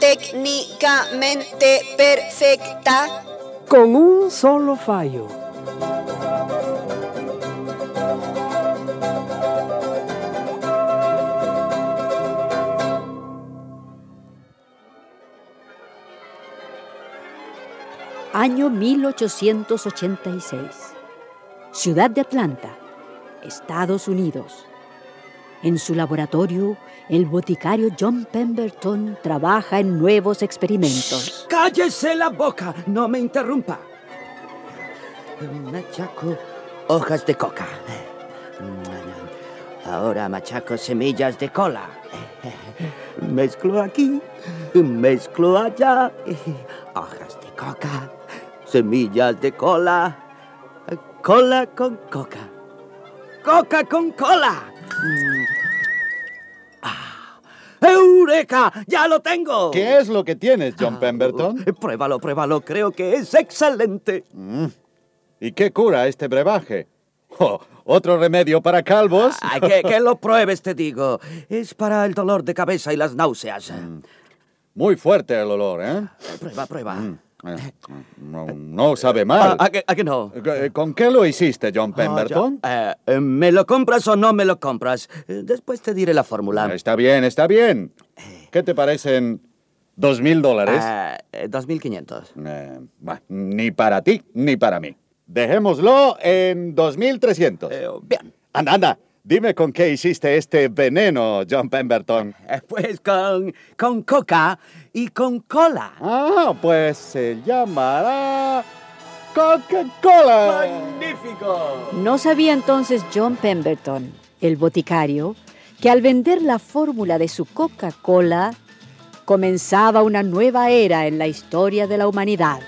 Técnicamente perfecta. Con un solo fallo. Año 1886. Ciudad de Atlanta, Estados Unidos. En su laboratorio, el boticario John Pemberton trabaja en nuevos experimentos. ¡Cállese la boca! No me interrumpa. Machaco hojas de coca. Ahora machaco semillas de cola. Mezclo aquí, mezclo allá. Hojas de coca, semillas de cola. Cola con coca. Coca con cola. ¡Ah! ¡Eureka! ¡Ya lo tengo! ¿Qué es lo que tienes, John Ah, Pemberton? Pruébalo, pruébalo. Creo que es excelente. ¿Y qué cura este brebaje? Oh, ¿Otro remedio para calvos? Ay, que, que lo pruebes, te digo. Es para el dolor de cabeza y las náuseas. Muy fuerte el olor, ¿eh? Prueba, prueba. Eh, No, no sabe Ah, mal. ¿a, que, a que no? Eh, ¿Con qué lo hiciste, John Ah, Pemberton? Eh, eh, ¿Me lo compras o no me lo compras? Eh, Después te diré la fórmula. Está bien, está bien. ¿Qué te parecen dos mil dólares? Eh, eh, 2.500. Eh, bah, ni para ti, ni para mí. Dejémoslo en 2300. Eh, bien. Anda, anda. Dime con qué hiciste este veneno, John Pemberton. Eh, Pues con, con coca y con cola. Ah, pues se llamará Coca-Cola. ¡Magnífico! No sabía entonces John Pemberton, el boticario, que al vender la fórmula de su Coca-Cola comenzaba una nueva era en la historia de la humanidad.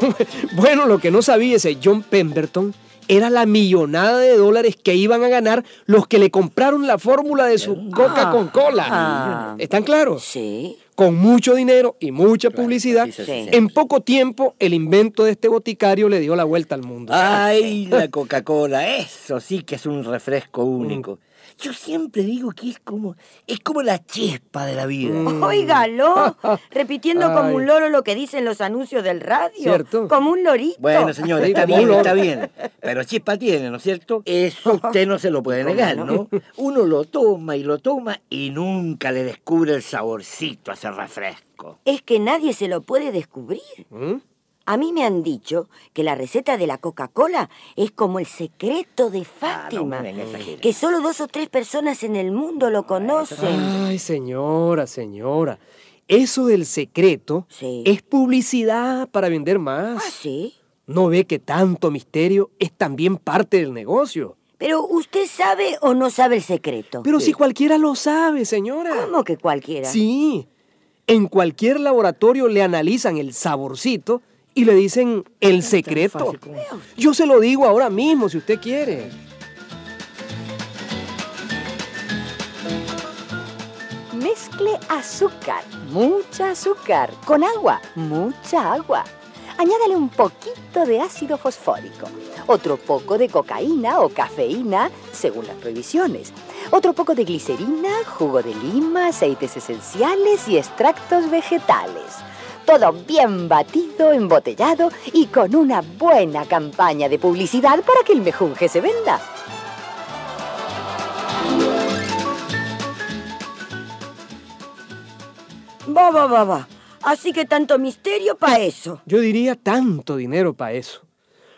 Bueno, lo que no sabía ese John Pemberton era la millonada de dólares que iban a ganar los que le compraron la fórmula de su Coca con cola. Ah. ¿Están claros? Sí. Con mucho dinero y mucha publicidad, sí, sí, sí. en poco tiempo el invento de este boticario le dio la vuelta al mundo. Ay, la Coca-Cola, eso sí que es un refresco único. Yo siempre digo que es como, es como la chispa de la vida. Óigalo, repitiendo como un loro lo que dicen los anuncios del radio. ¿Cierto? Como un lorito. Bueno, señor, Sí, está bien, está bien. Pero chispa tiene, ¿no es cierto? Eso usted no se lo puede negar, ¿no? Uno lo toma y lo toma y nunca le descubre el saborcito a ese refresco. Es que nadie se lo puede descubrir. ¿Mm? A mí me han dicho que la receta de la Coca-Cola es como el secreto de Ah, no, Fátima, que solo dos o tres personas en el mundo lo conocen. Ay, señora, señora. Eso del secreto Sí. es publicidad para vender más. Ah, sí. ¿No ve que tanto misterio es también parte del negocio? Pero usted sabe o no sabe el secreto. Pero si cualquiera lo sabe, señora. ¿Cómo que cualquiera? Sí. En cualquier laboratorio le analizan el saborcito y le dicen el secreto. Yo se lo digo ahora mismo si usted quiere. Mezcle azúcar, mucha azúcar, con agua, mucha agua. Añádale un poquito de ácido fosfórico, otro poco de cocaína o cafeína, según las prohibiciones, otro poco de glicerina, jugo de lima, aceites esenciales y extractos vegetales. Todo bien batido, embotellado y con una buena campaña de publicidad para que el mejunje se venda. Va, va, va, va. Así que tanto misterio para eso. Yo diría tanto dinero para eso.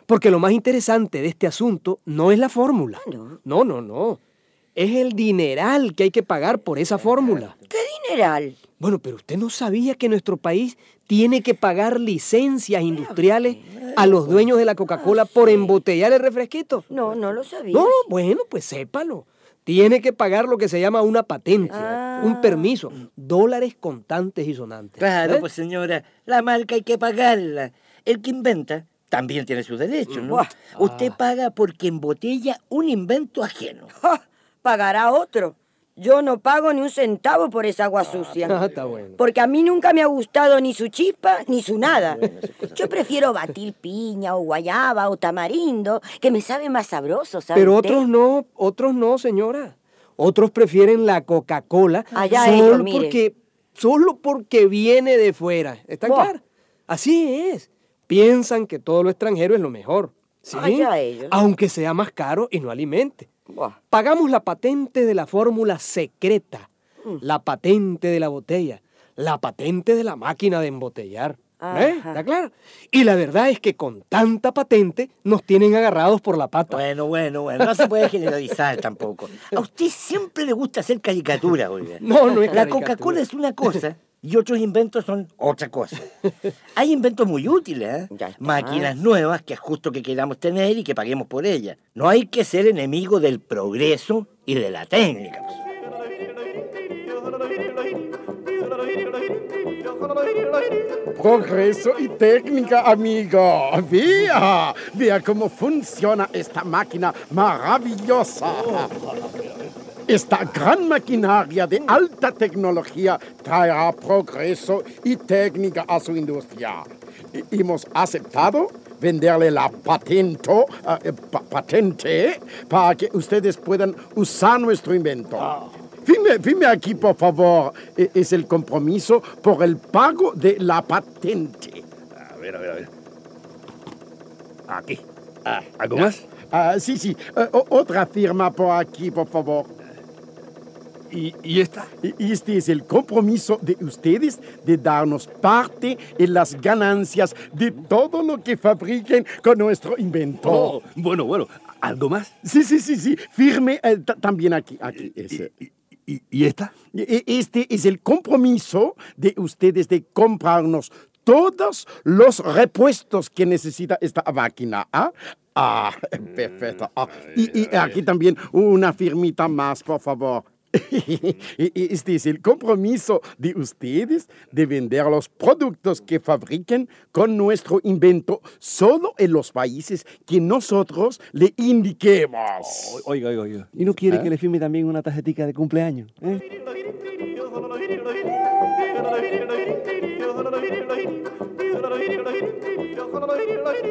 Porque lo más interesante de este asunto no es la fórmula. no. No, no, no. Es el dineral que hay que pagar por esa fórmula. ¿Qué dineral? Bueno, pero usted no sabía que nuestro país tiene que pagar licencias industriales a los dueños de la Coca-Cola por embotellar el refresquito. No, no lo sabía. No, bueno, pues sépalo. Tiene que pagar lo que se llama una patente, un permiso, dólares contantes y sonantes. Claro, ¿Eh? pues señora, la marca hay que pagarla. El que inventa también tiene sus derechos, ¿no? Usted paga porque embotella un invento ajeno. ¡Ja! Pagará otro. Yo no pago ni un centavo por esa agua sucia. Ah, está bueno. Porque a mí nunca me ha gustado ni su chispa ni su nada. Yo prefiero batir piña o guayaba o tamarindo, que me sabe más sabroso, ¿sabe Pero usted? otros no, otros no, señora. Otros prefieren la Coca-Cola Allá solo ellos, porque solo porque viene de fuera. ¿Está Buah. claro? Así es. Piensan que todo lo extranjero es lo mejor. ¿sí? Allá ellos. Aunque sea más caro y no alimente. Pagamos la patente de la fórmula secreta, Mm. la patente de la botella, la patente de la máquina de embotellar. ¿Eh? ¿Está claro? Y la verdad es que con tanta patente nos tienen agarrados por la pata. Bueno, bueno, bueno, no se puede generalizar tampoco. A usted siempre le gusta hacer caricatura, oiga. No, no es La. Coca-Cola es una cosa y otros inventos son otra cosa. Hay inventos muy útiles, ¿eh? Máquinas nuevas que es justo que queramos tener y que paguemos por ellas. No hay que ser enemigo del progreso y de la técnica. Progreso y técnica, amigo. Vea, vea cómo funciona esta máquina maravillosa. Esta gran maquinaria de alta tecnología traerá progreso y técnica a su industria. Y- hemos aceptado venderle la patento, eh, pa- patente para que ustedes puedan usar nuestro invento. Firme, firme aquí, por favor. E- Es el compromiso por el pago de la patente. A ver, a ver, a ver. Aquí. Ah, ¿Algo más? Ah, sí, sí. Eh, otra firma por aquí, por favor. ¿Y, y esta? Este es el compromiso de ustedes de darnos parte en las ganancias de todo lo que fabriquen con nuestro invento. Oh, bueno, bueno. ¿Algo más? Sí, sí, sí, sí. Firme eh, ta- también aquí. aquí ese. ¿Y, y- y esta? E- Este es el compromiso de ustedes de comprarnos todos los repuestos que necesita esta máquina. ¿ah? Ah, perfecto. Ah, y, y aquí también una firmita más, por favor. Este es el compromiso de ustedes de vender los productos que fabriquen con nuestro invento solo en los países que nosotros le indiquemos. Oiga, oiga, oiga. ¿Y no quiere que le firme también una tarjetita de cumpleaños? eh?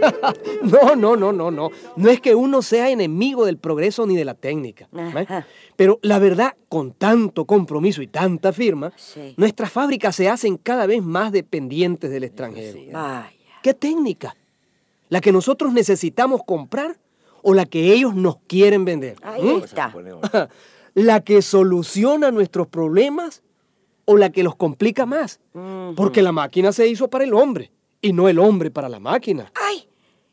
No, no, no, no, no. No es que uno sea enemigo del progreso ni de la técnica. Ajá. Pero la verdad, con tanto compromiso y tanta firma, Sí. nuestras fábricas se hacen cada vez más dependientes del extranjero. Vaya. ¿Qué técnica? ¿La que nosotros necesitamos comprar o la que ellos nos quieren vender? Ahí ¿Mm? está. ¿La que soluciona nuestros problemas o la que los complica más? Porque la máquina se hizo para el hombre y no el hombre para la máquina. ¡Ay!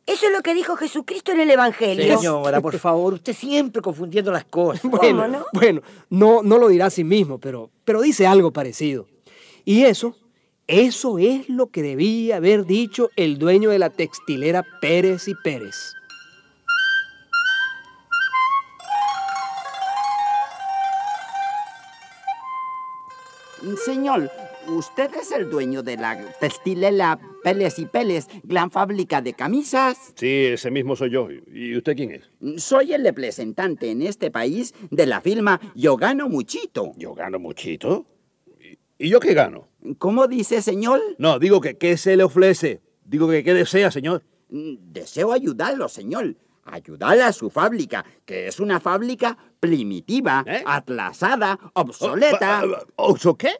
Eso es lo que dijo Jesucristo en el Evangelio. Señora, por favor, usted siempre confundiendo las cosas. Bueno, no? bueno, no, no lo dirá a sí mismo, pero, pero dice algo parecido. Y eso, eso es lo que debía haber dicho el dueño de la textilera Pérez y Pérez. Señor, ¿usted es el dueño de la textilera Peles y Peles, gran fábrica de camisas? Sí, ese mismo soy yo. ¿Y usted quién es? Soy el representante en este país de la firma Yo Gano Muchito. ¿Yo gano muchito? ¿Y, yo qué gano? ¿Cómo dice, señor? No, digo que qué se le ofrece. Digo que qué desea, señor. Mm, Deseo ayudarlo, señor. Ayudar a su fábrica, que es una fábrica primitiva, ¿Eh? atrasada, obsoleta. Ah, ah, ¿Oso qué?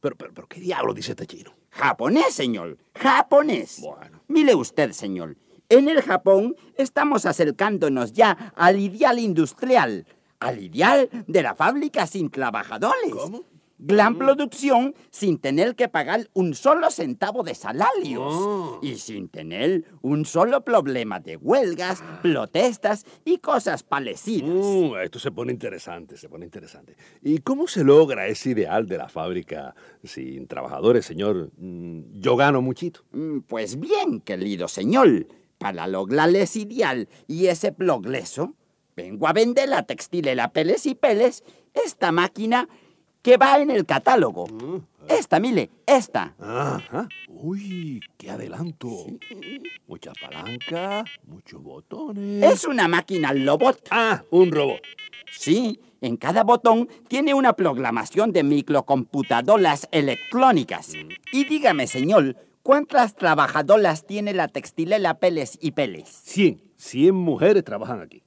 Pero, pero, pero, ¿qué diablo dice este chino? Japonés, señor. Japonés. Bueno. Mire usted, señor. En el Japón estamos acercándonos ya al ideal industrial. Al ideal de la fábrica sin trabajadores. ¿Cómo? Gran producción sin tener que pagar un solo centavo de salarios. Oh. Y sin tener un solo problema de huelgas, protestas y cosas parecidas. Mm, esto se pone interesante, se pone interesante. ¿Y cómo se logra ese ideal de la fábrica sin trabajadores, señor? Mm, Yo gano muchito. Mm, Pues bien, querido señor, para lograr ese ideal y ese progreso, vengo a vender la textilera Peles y Peles, esta máquina que va en el catálogo. Esta, mire, esta. Ajá. Uy, qué adelanto. Mucha palanca, muchos botones. Es una máquina robot. Ah, un robot. Sí, en cada botón tiene una programación de microcomputadoras electrónicas. Y dígame, señor, ¿cuántas trabajadoras tiene la textilera Peles y Peles? 100, 100 mujeres trabajan aquí.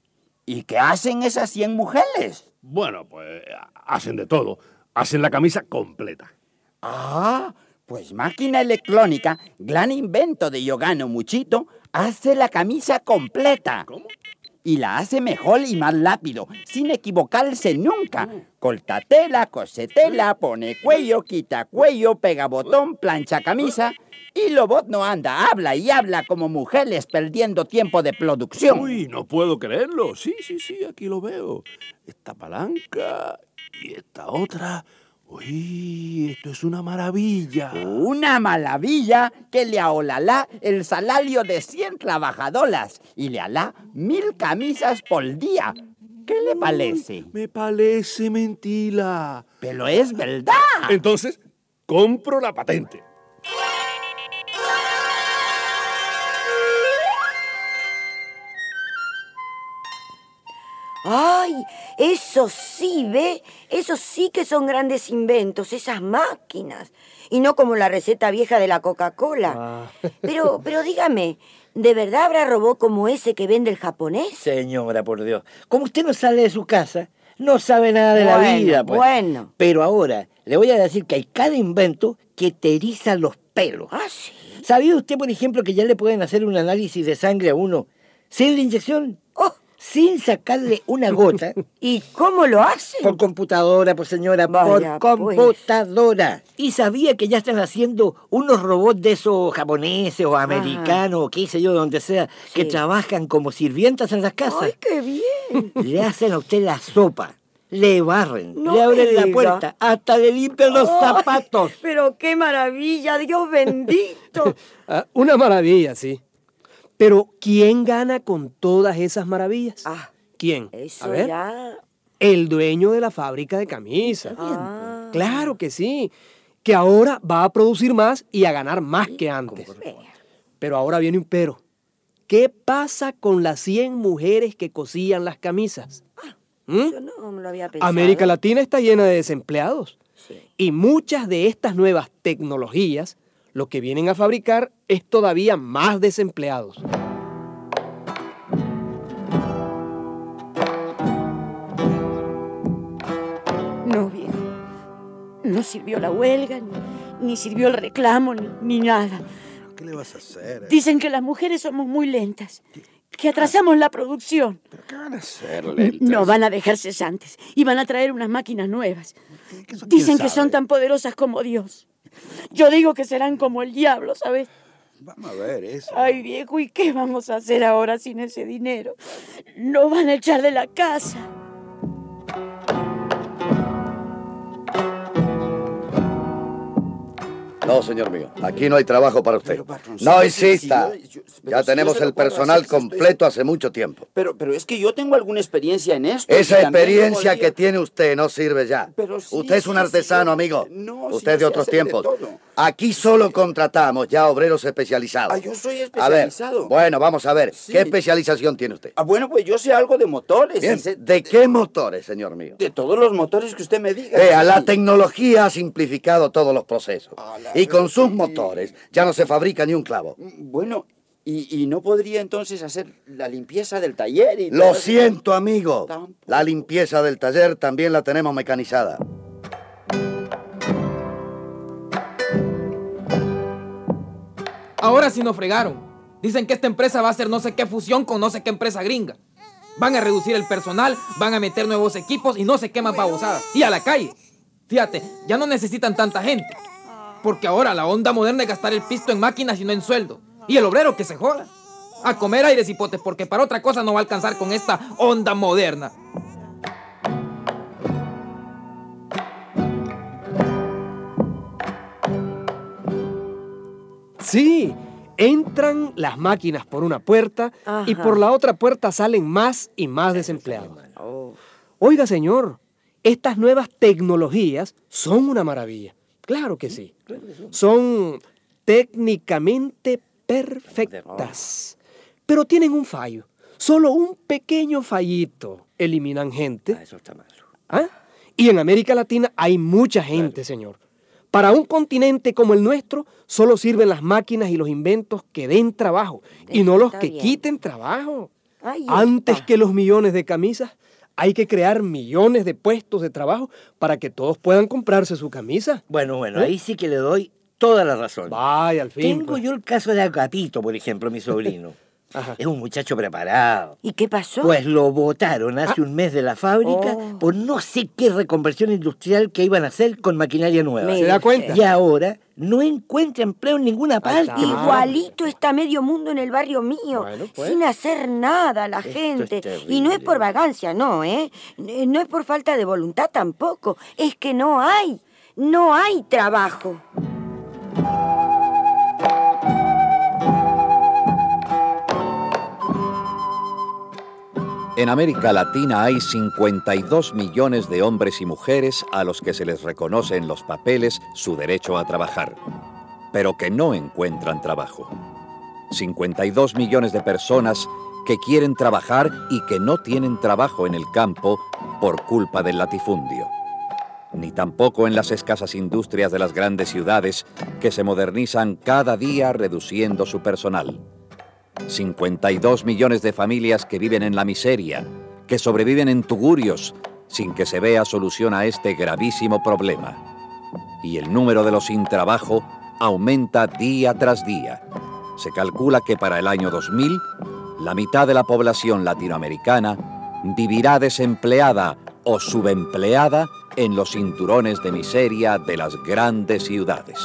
¿Y qué hacen esas 100 mujeres? Bueno, pues hacen de todo. Hacen la camisa completa. Ah, pues máquina electrónica, gran invento de Yogano Muchito, hace la camisa completa. ¿Cómo? Y la hace mejor y más rápido, sin equivocarse nunca. Corta tela, cose tela, pone cuello, quita cuello, pega botón, plancha camisa. Y Lobot no anda, habla y habla como mujeres perdiendo tiempo de producción. Uy, no puedo creerlo. Sí, sí, sí, aquí lo veo. Esta palanca y esta otra. Uy, esto es una maravilla. Una maravilla que le aholalá el salario de 100 trabajadoras y le alá mil camisas por día. ¿Qué le parece? Me parece mentira. Pero es verdad. Entonces, compro la patente. ¡Ay! Eso sí, ¿ve? Eso sí que son grandes inventos, esas máquinas. Y no como la receta vieja de la Coca-Cola. Pero, pero dígame, ¿de verdad habrá robot como ese que vende el japonés? Señora, por Dios. Como usted no sale de su casa, no sabe nada de la vida. Pues. bueno. Pero ahora, le voy a decir que hay cada invento que te eriza los pelos. Ah, sí. ¿Sabía usted, por ejemplo, que ya le pueden hacer un análisis de sangre a uno sin la inyección? Sin sacarle una gota. ¿Y cómo lo hacen? Por computadora, pues señora, Vaya, por pues. computadora. Y sabía que ya están haciendo unos robots de esos japoneses o americanos, o qué sé yo, donde sea, que trabajan como sirvientas en las casas. ¡Ay, qué bien! Le hacen a usted la sopa, le barren, No le abren la puerta, hasta le limpian los Ay, zapatos. Pero qué maravilla, Dios bendito. Ah, una maravilla, sí. Pero ¿quién gana con todas esas maravillas? Ah, ¿Quién? eso A ver. ya. El dueño de la fábrica de camisas. Ah. Claro que sí. Que ahora va a producir más y a ganar más que antes. Pero ahora viene un pero. ¿Qué pasa con las 100 mujeres que cosían las camisas? ¿Mm? Yo no me lo había pensado. América Latina está llena de desempleados. Sí. Y muchas de estas nuevas tecnologías lo que vienen a fabricar es todavía más desempleados. No, viejo. No sirvió la huelga, ni, ni sirvió el reclamo, ni, ni nada. ¿Qué le vas a hacer? Dicen que las mujeres somos muy lentas, que atrasamos la producción. ¿Qué van a hacer, No van a dejar cesantes y van a traer unas máquinas nuevas. ¿Quién Dicen que sabe? son tan poderosas como Dios. Yo digo que serán como el diablo, ¿sabes? Vamos a ver eso. Ay, viejo, ¿y qué vamos a hacer ahora sin ese dinero? Nos van a echar de la casa. No, señor mío, aquí no hay trabajo para usted. No insista. Ya tenemos el personal completo hace mucho tiempo. Pero, pero es que yo tengo alguna experiencia en esto. Esa experiencia que tiene usted no sirve ya. Usted es un artesano, amigo. Usted yo de otros tiempos. Aquí solo contratamos ya obreros especializados. Ah, yo soy A ver, especializado. bueno, vamos a ver. Sí. ¿Qué especialización tiene usted? Ah, bueno, pues yo sé algo de motores. Bien, y sé ¿De qué motores, señor mío? de todos los motores que usted me diga. Vea, sí. la tecnología ha simplificado todos los procesos. Ah, Y con sus motores ya no se fabrica ni un clavo. Bueno, y, y no podría entonces hacer la limpieza del taller y Lo siento, amigo. Tampoco. La limpieza del taller también la tenemos mecanizada. Ahora sí nos fregaron. Dicen que esta empresa va a hacer no sé qué fusión con no sé qué empresa gringa. Van a reducir el personal, van a meter nuevos equipos y no sé qué más babosadas. Y a la calle. Fíjate, ya no necesitan tanta gente. Porque ahora la onda moderna es gastar el pisto en máquinas y no en sueldo. Y el obrero que se joda. A comer aires y potes, porque para otra cosa no va a alcanzar con esta onda moderna. Sí, entran las máquinas por una puerta y por la otra puerta salen más y más desempleados. Oiga, señor, estas nuevas tecnologías son una maravilla. Claro que sí. Son técnicamente perfectas. Pero tienen un fallo. Solo un pequeño fallito. Eliminan gente. Eso está malo. ¿Ah? Y en América Latina hay mucha gente, señor. Para un continente como el nuestro, solo sirven las máquinas y los inventos que den trabajo y no los que bien. quiten trabajo. Antes que los millones de camisas, hay que crear millones de puestos de trabajo para que todos puedan comprarse su camisa. Bueno, bueno, ¿Eh? ahí sí que le doy toda la razón. Vaya, al fin. Tengo pues. yo el caso de Agapito, por ejemplo, mi sobrino. Es un muchacho preparado. ¿Y qué pasó? Pues lo votaron hace un mes de la fábrica Oh. por no sé qué reconversión industrial que iban a hacer con maquinaria nueva. ¿Se da cuenta? Y ahora no encuentra empleo en ninguna parte. Igualito está medio mundo en el barrio mío, pues. sin hacer nada la Esto gente. y no es por vagancia, no, ¿eh? Eh, No es por falta de voluntad tampoco. Es que no hay, no hay trabajo. En América Latina hay 52 millones de hombres y mujeres a los que se les reconoce en los papeles su derecho a trabajar, pero que no encuentran trabajo. 52 millones de personas que quieren trabajar y que no tienen trabajo en el campo por culpa del latifundio. Ni tampoco en las escasas industrias de las grandes ciudades que se modernizan cada día reduciendo su personal. 52 millones de familias que viven en la miseria, que sobreviven en tugurios, sin que se vea solución a este gravísimo problema. Y el número de los sin trabajo aumenta día tras día. Se calcula que para el año 2000, la mitad de la población latinoamericana vivirá desempleada o subempleada en los cinturones de miseria de las grandes ciudades.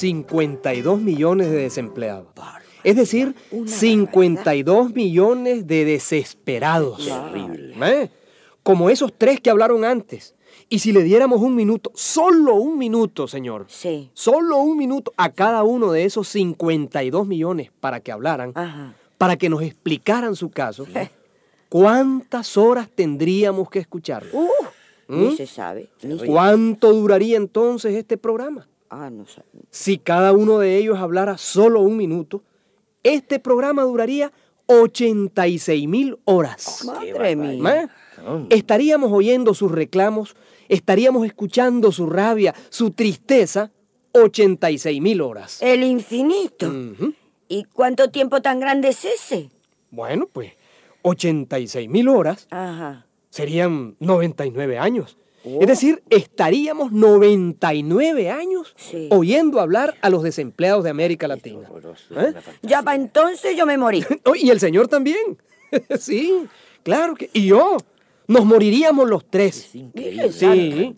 52 millones de desempleados. Es decir, 52 millones de desesperados. ¿Eh? Como esos tres que hablaron antes. Y si le diéramos un minuto, solo un minuto, señor. Sí. Solo un minuto a cada uno de esos 52 millones para que hablaran, para que nos explicaran su caso, ¿cuántas horas tendríamos que escuchar? Uh, Ni se sabe. ni ¿Cuánto duraría entonces este programa? Ah, no sé. Si cada uno de ellos hablara solo un minuto, este programa duraría 86 mil horas. Madre mía. ¿Eh? Estaríamos oyendo sus reclamos, estaríamos escuchando su rabia, su tristeza, 86 mil horas. El infinito. ¿Y cuánto tiempo tan grande es ese? Bueno, pues 86 mil horas Ajá. serían 99 años. Es decir, estaríamos 99 años oyendo hablar a los desempleados de América Latina. ¿Eh? Ya para entonces yo me morí. Oh, y el señor también. sí, claro que. Y yo. Nos moriríamos los tres. increíble. Sí.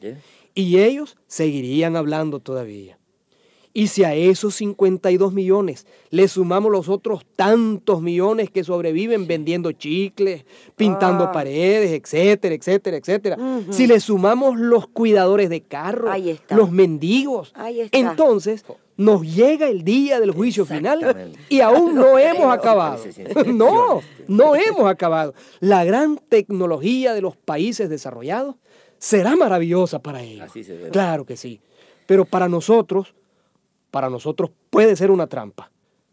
Y ellos seguirían hablando todavía. Y si a esos 52 millones le sumamos los otros tantos millones que sobreviven vendiendo chicles, pintando Ah. paredes, etcétera, etcétera, etcétera. Si le sumamos los cuidadores de carro, Ahí está. los mendigos, entonces nos llega el día del juicio final y aún no hemos acabado. No, no hemos acabado. La gran tecnología de los países desarrollados será maravillosa para ellos. Claro que sí. Pero para nosotros, para nosotros puede ser una trampa.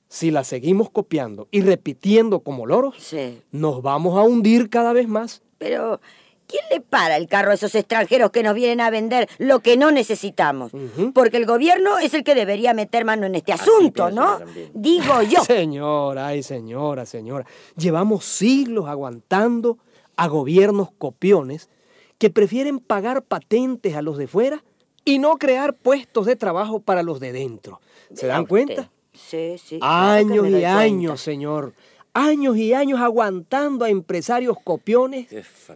Si la seguimos copiando y repitiendo como loros, Sí. nos vamos a hundir cada vez más. Pero, ¿quién le para el carro a esos extranjeros que nos vienen a vender lo que no necesitamos? Porque el gobierno es el que debería meter mano en este asunto, ¿no? Digo yo. Señora, ay señora, señora. Llevamos siglos aguantando a gobiernos copiones que prefieren pagar patentes a los de fuera y no crear puestos de trabajo para los de dentro. ¿Se dan cuenta? Sí, sí. Años y años, cuenta. señor. años y años aguantando a empresarios copiones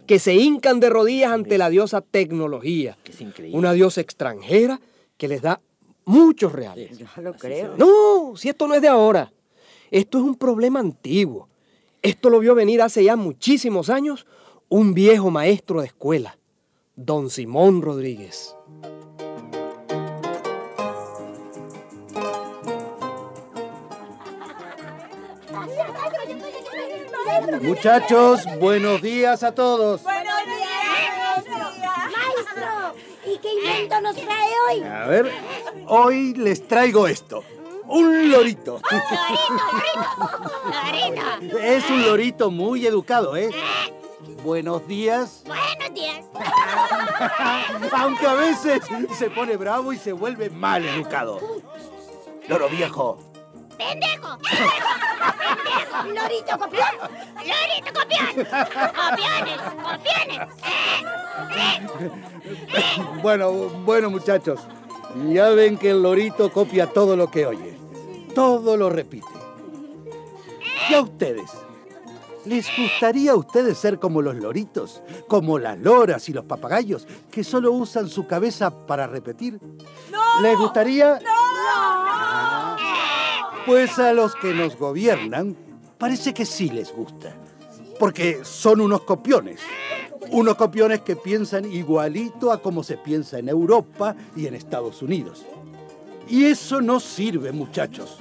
que se hincan de rodillas ante la diosa tecnología. Una diosa extranjera que les da muchos reales. Yo lo creo. No, si esto no es de ahora. Esto es un problema antiguo. Esto lo vio venir hace ya muchísimos años un viejo maestro de escuela, don Simón Rodríguez. Muchachos, buenos días a todos. Buenos días, Maestro, ¿y qué invento nos trae hoy? A ver, hoy les traigo esto. Un lorito. ¡Lorito! Es un lorito muy educado, ¿eh? Buenos días. Buenos días. Aunque a veces se pone bravo y se vuelve mal educado. Loro viejo. ¡Pendejo! ¡Pendejo! ¡Lorito copión! ¡Lorito copión! ¡Copiones! ¡Copiones! Bueno, bueno muchachos. Ya ven que el lorito copia todo lo que oye. Todo lo repite. ¿Y a ustedes? ¿Les gustaría a ustedes ser como los loritos? Como las loras y los papagayos, que solo usan su cabeza para repetir. ¡No! ¿Les gustaría? ¡No! Pues a los que nos gobiernan parece que sí les gusta. Porque son unos copiones. Unos copiones que piensan igualito a como se piensa en Europa y en Estados Unidos. Y eso no sirve, muchachos.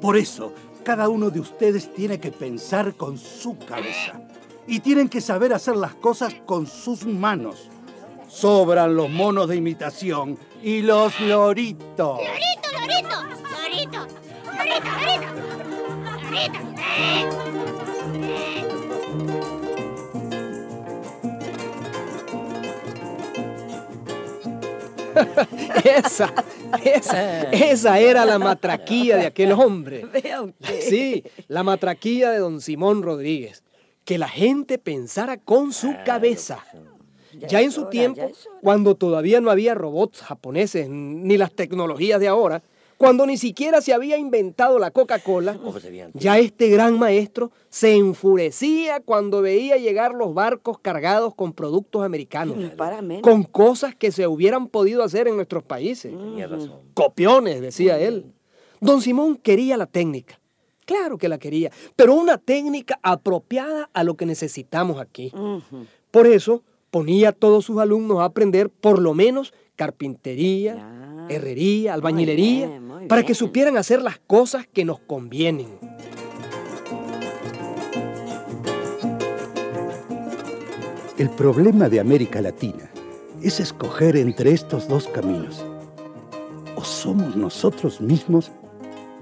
Por eso, cada uno de ustedes tiene que pensar con su cabeza. Y tienen que saber hacer las cosas con sus manos. Sobran los monos de imitación y los loritos. ¡Lorito, lorito! ¡Lorito! ¡Lorito, lorito! ¡Lorito! esa, esa, esa era la matraquía de aquel hombre. Sí, la matraquía de don Simón Rodríguez. Que la gente pensara con su cabeza. Ya en su tiempo, cuando todavía no había robots japoneses ni las tecnologías de ahora, cuando ni siquiera se había inventado la Coca-Cola, ya este gran maestro se enfurecía cuando veía llegar los barcos cargados con productos americanos, con cosas que se hubieran podido hacer en nuestros países. Copiones, decía él. Don Simón quería la técnica. Claro que la quería, pero una técnica apropiada a lo que necesitamos aquí. Por eso ponía a todos sus alumnos a aprender por lo menos carpintería, herrería, albañilería, bien, muy para que supieran hacer las cosas que nos convienen. El problema de América Latina es escoger entre estos dos caminos. O somos nosotros mismos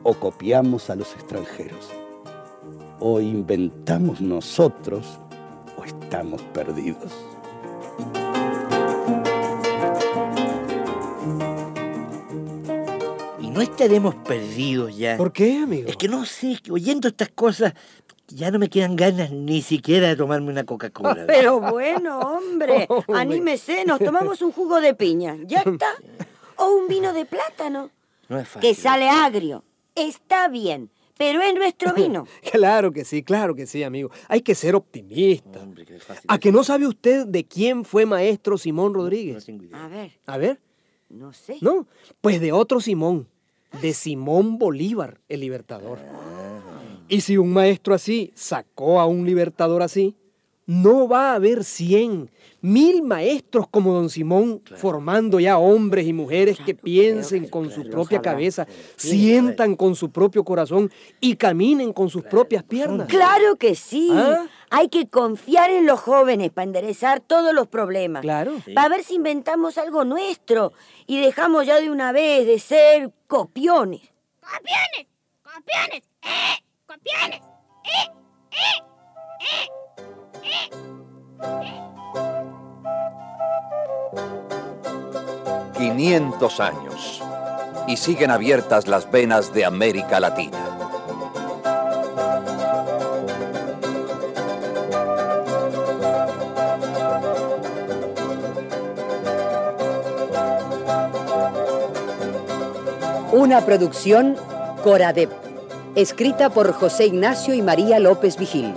o copiamos a los extranjeros. O inventamos nosotros o estamos perdidos. No estaremos perdidos ya. ¿Por qué, amigo? Es que no sé, que oyendo estas cosas ya no me quedan ganas ni siquiera de tomarme una Coca-Cola. Pero bueno, hombre, anímese, nos tomamos un jugo de piña, ya está. O un vino de plátano, No es fácil. que sale agrio. Está bien, pero es nuestro vino. Claro que sí, claro que sí, amigo. Hay que ser optimista. ¿A que no sabe usted de quién fue maestro Simón Rodríguez? A ver, A ver, no sé. no, pues de otro Simón, de Simón Bolívar, el libertador. Y si un maestro así sacó a un libertador así, no va a haber cien, mil maestros como don Simón formando ya hombres y mujeres que piensen con su propia cabeza, sientan con su propio corazón y caminen con sus propias piernas. Claro que sí. ¿Ah? Hay que confiar en los jóvenes para enderezar todos los problemas. Claro. Para ver si inventamos algo nuestro y dejamos ya de una vez de ser copiones. ¡Copiones! ¡Copiones! ¡Eh! ¡Copiones! ¡Eh! ¡Eh! ¡Eh! ¡Eh! 500 años. Y siguen abiertas las venas de América Latina. Una producción Coradep. Escrita por José Ignacio y María López Vigil.